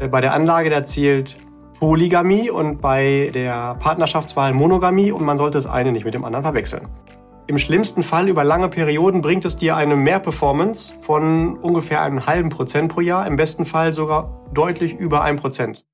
Äh, bei der Anlage, da zählt Polygamie und bei der Partnerschaftswahl Monogamie und man sollte das eine nicht mit dem anderen verwechseln. Im schlimmsten Fall über lange Perioden bringt es dir eine Mehrperformance von ungefähr einem halben Prozent pro Jahr, im besten Fall sogar deutlich über ein Prozent.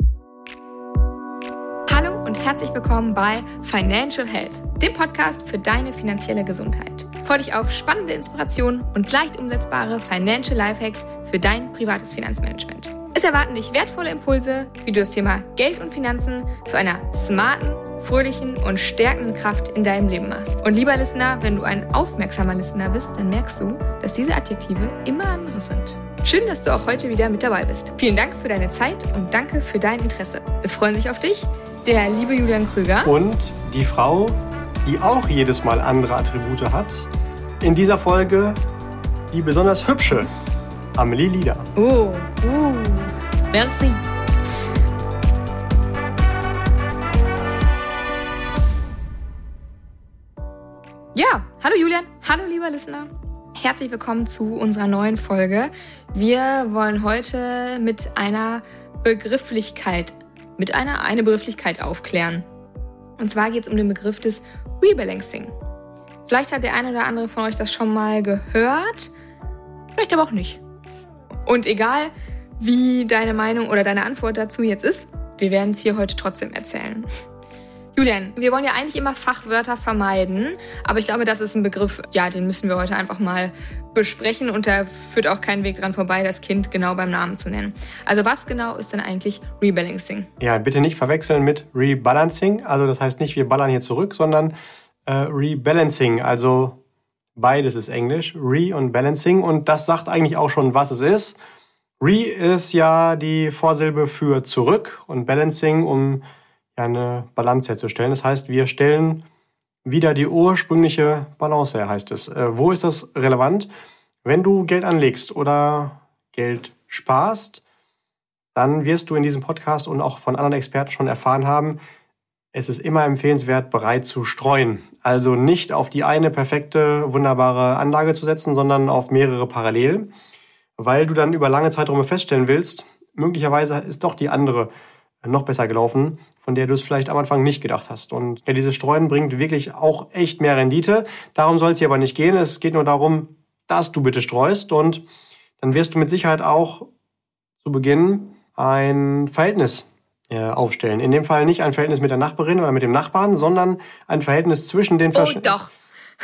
Hallo und herzlich willkommen bei Financial Health, dem Podcast für deine finanzielle Gesundheit. Freue dich auf spannende Inspirationen und leicht umsetzbare Financial Lifehacks für dein privates Finanzmanagement. Es erwarten dich wertvolle Impulse, wie du das Thema Geld und Finanzen zu einer smarten, fröhlichen und stärkenden Kraft in deinem Leben machst. Und lieber Listener, wenn du ein aufmerksamer Listener bist, dann merkst du, dass diese Adjektive immer andere sind. Schön, dass du auch heute wieder mit dabei bist. Vielen Dank für deine Zeit und danke für dein Interesse. Es freuen sich auf dich der liebe Julian Krüger. Und die Frau, die auch jedes Mal andere Attribute hat. In dieser Folge die besonders hübsche Amelie Lieder. Oh, uh, merci. Ja, hallo Julian, hallo lieber Listener. Herzlich willkommen zu unserer neuen Folge. Wir wollen heute mit einer Begrifflichkeit, mit einer eine Begrifflichkeit aufklären. Und zwar geht es um den Begriff des Rebalancing. Vielleicht hat der eine oder andere von euch das schon mal gehört, vielleicht aber auch nicht. Und egal, wie deine Meinung oder deine Antwort dazu jetzt ist, wir werden es hier heute trotzdem erzählen. Julian, wir wollen ja eigentlich immer Fachwörter vermeiden, aber ich glaube, das ist ein Begriff, ja, den müssen wir heute einfach mal besprechen und da führt auch kein Weg dran vorbei, das Kind genau beim Namen zu nennen. Also was genau ist denn eigentlich Rebalancing? Ja, bitte nicht verwechseln mit Rebalancing. Also das heißt nicht, wir ballern hier zurück, sondern äh, Rebalancing. Also Beides ist Englisch, Re und Balancing. Und das sagt eigentlich auch schon, was es ist. Re ist ja die Vorsilbe für zurück und Balancing, um eine Balance herzustellen. Das heißt, wir stellen wieder die ursprüngliche Balance her, heißt es. Äh, wo ist das relevant? Wenn du Geld anlegst oder Geld sparst, dann wirst du in diesem Podcast und auch von anderen Experten schon erfahren haben, es ist immer empfehlenswert, bereit zu streuen. Also nicht auf die eine perfekte, wunderbare Anlage zu setzen, sondern auf mehrere parallel, weil du dann über lange Zeiträume feststellen willst, möglicherweise ist doch die andere noch besser gelaufen, von der du es vielleicht am Anfang nicht gedacht hast. Und ja, dieses Streuen bringt wirklich auch echt mehr Rendite. Darum soll es hier aber nicht gehen. Es geht nur darum, dass du bitte streust und dann wirst du mit Sicherheit auch zu Beginn ein Verhältnis aufstellen. In dem Fall nicht ein Verhältnis mit der Nachbarin oder mit dem Nachbarn, sondern ein Verhältnis zwischen den Oh, doch.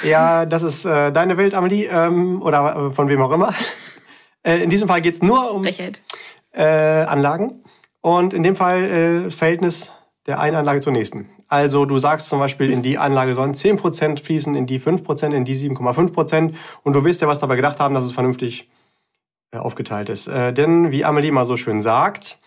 Ja, das ist äh, deine Welt, Amelie, ähm, oder äh, von wem auch immer. Äh, in diesem Fall geht's nur um äh, Anlagen. Und in dem Fall äh, Verhältnis der einen Anlage zur nächsten. Also du sagst zum Beispiel, in die Anlage sollen 10% fließen, in die 5%, in die 7,5%. Und du wirst ja was dabei gedacht haben, dass es vernünftig äh, aufgeteilt ist. Äh, denn wie Amelie mal so schön sagt, äh,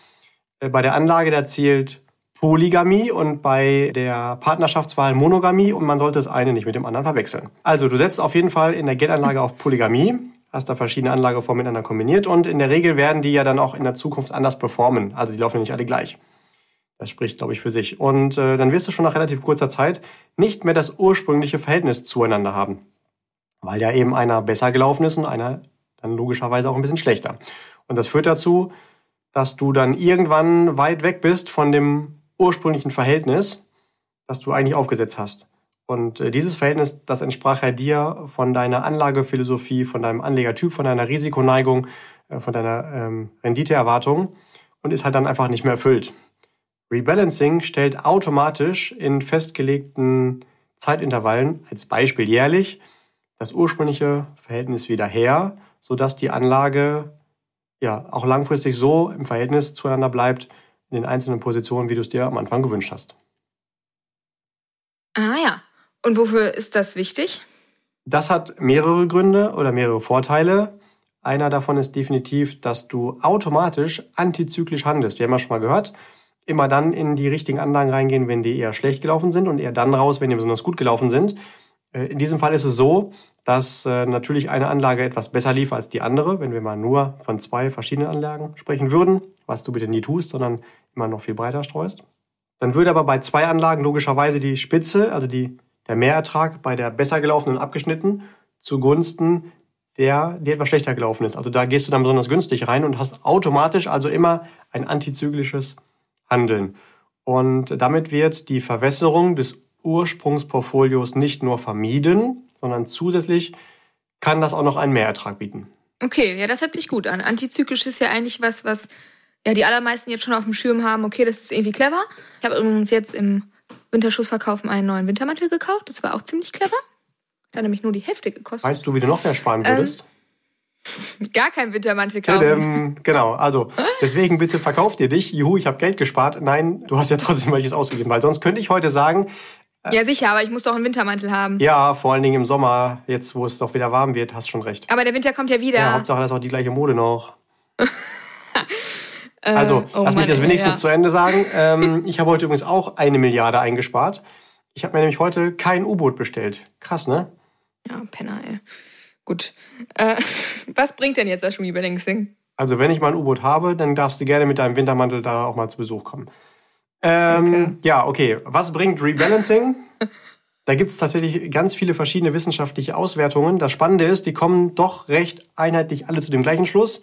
bei der Anlage, da zählt Polygamie und bei der Partnerschaftswahl Monogamie und man sollte das eine nicht mit dem anderen verwechseln. Also du setzt auf jeden Fall in der Geldanlage auf Polygamie, hast da verschiedene Anlageformen miteinander kombiniert und in der Regel werden die ja dann auch in der Zukunft anders performen. Also die laufen ja nicht alle gleich. Das spricht, glaube ich, für sich. Und äh, dann wirst du schon nach relativ kurzer Zeit nicht mehr das ursprüngliche Verhältnis zueinander haben. Weil ja eben einer besser gelaufen ist und einer dann logischerweise auch ein bisschen schlechter. Und das führt dazu, dass du dann irgendwann weit weg bist von dem ursprünglichen Verhältnis, das du eigentlich aufgesetzt hast. Und äh, dieses Verhältnis, das entsprach ja dir von deiner Anlagephilosophie, von deinem Anlegertyp, von deiner Risikoneigung, äh, von deiner ähm, Renditeerwartung und ist halt dann einfach nicht mehr erfüllt. Rebalancing stellt automatisch in festgelegten Zeitintervallen, als Beispiel jährlich, das ursprüngliche Verhältnis wieder her, sodass die Anlage ja auch langfristig so im Verhältnis zueinander bleibt in den einzelnen Positionen, wie du es dir am Anfang gewünscht hast. Ah ja. Und wofür ist das wichtig? Das hat mehrere Gründe oder mehrere Vorteile. Einer davon ist definitiv, dass du automatisch antizyklisch handelst. Wir haben ja schon mal gehört, immer dann in die richtigen Anlagen reingehen, wenn die eher schlecht gelaufen sind und eher dann raus, wenn die besonders gut gelaufen sind. Äh, in diesem Fall ist es so, dass äh, natürlich eine Anlage etwas besser lief als die andere, wenn wir mal nur von zwei verschiedenen Anlagen sprechen würden, was du bitte nie tust, sondern immer noch viel breiter streust. Dann würde aber bei zwei Anlagen logischerweise die Spitze, also die, der Mehrertrag bei der besser gelaufenen abgeschnitten zugunsten der, der etwas schlechter gelaufen ist. Also da gehst du dann besonders günstig rein und hast automatisch also immer ein antizyklisches Handeln. Und damit wird die Verwässerung des Ursprungsportfolios nicht nur vermieden, sondern zusätzlich kann das auch noch einen Mehrertrag bieten. Okay, ja, das hört sich gut an. Antizyklisch ist ja eigentlich was, was ja die allermeisten jetzt schon auf dem Schirm haben. Okay, das ist irgendwie clever. Ich habe übrigens jetzt im Winterschussverkaufen einen neuen Wintermantel gekauft. Das war auch ziemlich clever. Hat dann nämlich nur die Hälfte gekostet. Weißt du, wie du noch mehr sparen würdest? Ähm, gar keinen Wintermantel kaufen. Tadam. Genau, also deswegen bitte verkauf dir dich. Juhu, ich habe Geld gespart. Nein, du hast ja trotzdem welches ausgegeben, weil sonst könnte ich heute sagen, ja, sicher, aber ich muss doch einen Wintermantel haben. Ja, vor allen Dingen im Sommer, jetzt wo es doch wieder warm wird, hast schon recht. Aber der Winter kommt ja wieder. Ja, Hauptsache, das ist auch die gleiche Mode noch. also, oh lass mich das wenigstens ja. zu Ende sagen. Ähm, ich habe heute übrigens auch eine Milliarde eingespart. Ich habe mir nämlich heute kein U-Boot bestellt. Krass, ne? Ja, Penner, ey. Gut. Äh, was bringt denn jetzt das Rebalancing? Also, wenn ich mal ein U-Boot habe, dann darfst du gerne mit deinem Wintermantel da auch mal zu Besuch kommen. Ähm, okay. Ja, okay. Was bringt Rebalancing? da gibt es tatsächlich ganz viele verschiedene wissenschaftliche Auswertungen. Das Spannende ist, die kommen doch recht einheitlich alle zu dem gleichen Schluss.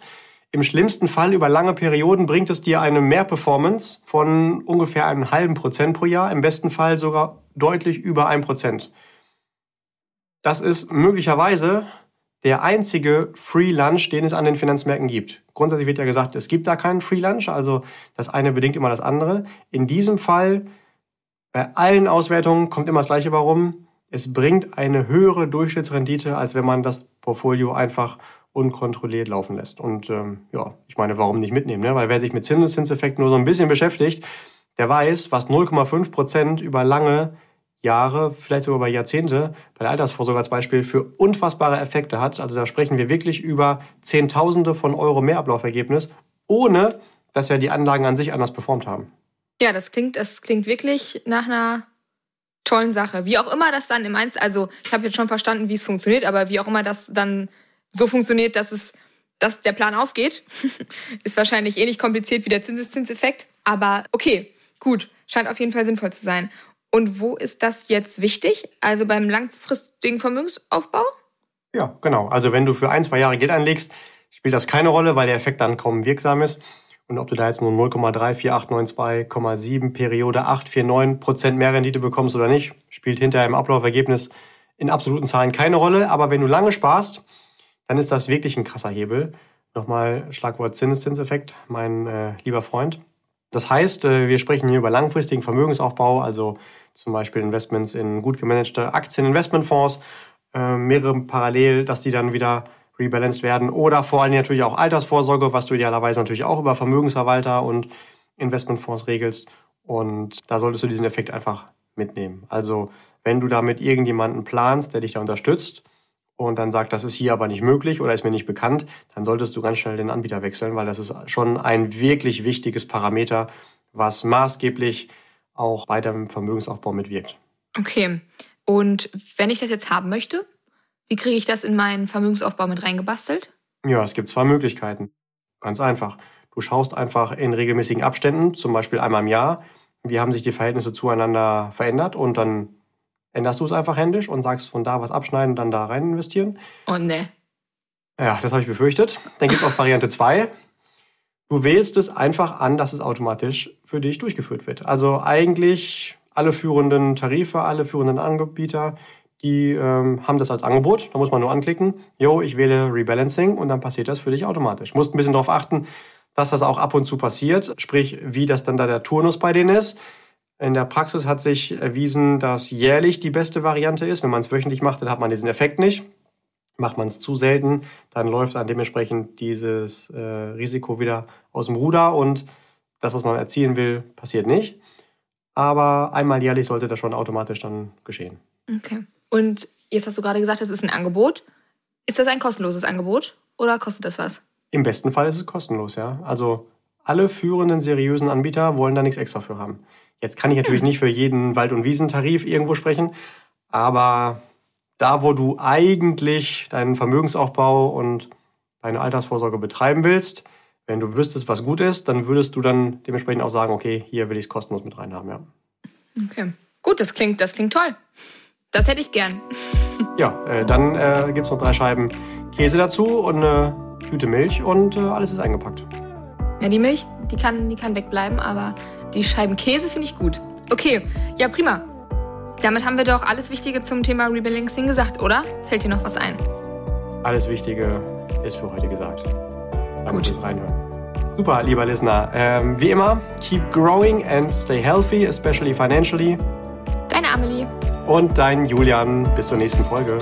Im schlimmsten Fall über lange Perioden bringt es dir eine Mehrperformance von ungefähr einem halben Prozent pro Jahr, im besten Fall sogar deutlich über ein Prozent. Das ist möglicherweise der einzige Free Lunch, den es an den Finanzmärkten gibt. Grundsätzlich wird ja gesagt, es gibt da keinen Free Lunch, also das eine bedingt immer das andere. In diesem Fall, bei allen Auswertungen kommt immer das Gleiche warum. Es bringt eine höhere Durchschnittsrendite, als wenn man das Portfolio einfach unkontrolliert laufen lässt. Und ähm, ja, ich meine, warum nicht mitnehmen? Ne? Weil wer sich mit Zinseszinseffekt nur so ein bisschen beschäftigt, der weiß, was 0,5 Prozent über lange Jahre, vielleicht sogar über Jahrzehnte, bei der Altersvorsorge als Beispiel, für unfassbare Effekte hat. Also da sprechen wir wirklich über Zehntausende von Euro Mehrablaufvergebnis, ohne dass ja die Anlagen an sich anders performt haben. Ja, das klingt, das klingt wirklich nach einer tollen Sache. Wie auch immer das dann im Einzel, also ich habe jetzt schon verstanden, wie es funktioniert, aber wie auch immer das dann so funktioniert, dass es, dass der Plan aufgeht, ist wahrscheinlich ähnlich kompliziert wie der Zinseszinseffekt. Aber okay, gut, scheint auf jeden Fall sinnvoll zu sein. Und wo ist das jetzt wichtig? Also beim langfristigen Vermögensaufbau? Ja, genau. Also wenn du für ein, zwei Jahre Geld anlegst, spielt das keine Rolle, weil der Effekt dann kaum wirksam ist. Und ob du da jetzt nur 0,34892,7 Periode 849 Prozent mehr Rendite bekommst oder nicht, spielt hinterher im Ablaufergebnis in absoluten Zahlen keine Rolle. Aber wenn du lange sparst, dann ist das wirklich ein krasser Hebel. Nochmal Schlagwort Zinseszinseffekt, mein äh, lieber Freund. Das heißt, äh, wir sprechen hier über langfristigen Vermögensaufbau, also zum Beispiel Investments in gut gemanagte Aktieninvestmentfonds, äh, mehrere parallel, dass die dann wieder rebalanced werden oder vor allem natürlich auch Altersvorsorge, was du idealerweise natürlich auch über Vermögensverwalter und Investmentfonds regelst. Und da solltest du diesen Effekt einfach mitnehmen. Also wenn du da mit irgendjemanden planst, der dich da unterstützt, und dann sagt, das ist hier aber nicht möglich oder ist mir nicht bekannt, dann solltest du ganz schnell den Anbieter wechseln, weil das ist schon ein wirklich wichtiges Parameter, was maßgeblich auch bei deinem Vermögensaufbau mitwirkt. Okay. Und wenn ich das jetzt haben möchte, wie kriege ich das in meinen Vermögensaufbau mit reingebastelt? Ja, es gibt zwei Möglichkeiten. Ganz einfach. Du schaust einfach in regelmäßigen Abständen, zum Beispiel einmal im Jahr, wie haben sich die Verhältnisse zueinander verändert und dann änderst du es einfach händisch und sagst von da was abschneiden und dann da rein investieren. Oh ne. Ja, das habe ich befürchtet. Dann gibt es auch Variante 2. Du wählst es einfach an, dass es automatisch für dich durchgeführt wird. Also eigentlich alle führenden Tarife, alle führenden Anbieter, die ähm, haben das als Angebot. Da muss man nur anklicken, yo, ich wähle Rebalancing und dann passiert das für dich automatisch. Musst ein bisschen darauf achten, dass das auch ab und zu passiert, sprich, wie das dann da der Turnus bei denen ist. In der Praxis hat sich erwiesen, dass jährlich die beste Variante ist. Wenn man es wöchentlich macht, dann hat man diesen Effekt nicht. Macht man es zu selten, dann läuft dann dementsprechend dieses äh, Risiko wieder aus dem Ruder und das, was man erzielen will, passiert nicht. Aber einmal jährlich sollte das schon automatisch dann geschehen. Okay. Und jetzt hast du gerade gesagt, das ist ein Angebot. Ist das ein kostenloses Angebot oder kostet das was? Im besten Fall ist es kostenlos, ja. Also alle führenden seriösen Anbieter wollen da nichts extra für haben. Jetzt kann ich natürlich nicht für jeden Wald- und Wiesentarif irgendwo sprechen, aber da, wo du eigentlich deinen Vermögensaufbau und deine Altersvorsorge betreiben willst, wenn du wüsstest, was gut ist, dann würdest du dann dementsprechend auch sagen, okay, hier will ich es kostenlos mit reinhaben, ja. Okay. Gut, das klingt, das klingt toll. Das hätte ich gern. ja, äh, dann äh, gibt es noch drei Scheiben Käse dazu und eine Tüte Milch und äh, alles ist eingepackt. Ja, die Milch, die kann, die kann wegbleiben, aber die Scheiben Käse finde ich gut. Okay, ja prima. Damit haben wir doch alles Wichtige zum Thema Rebalancing gesagt, oder? Fällt dir noch was ein? Alles Wichtige ist für heute gesagt. Dann Gut. es reinhören. Super, lieber Listener. Ähm, wie immer, keep growing and stay healthy, especially financially. Deine Amelie. Und dein Julian. Bis zur nächsten Folge.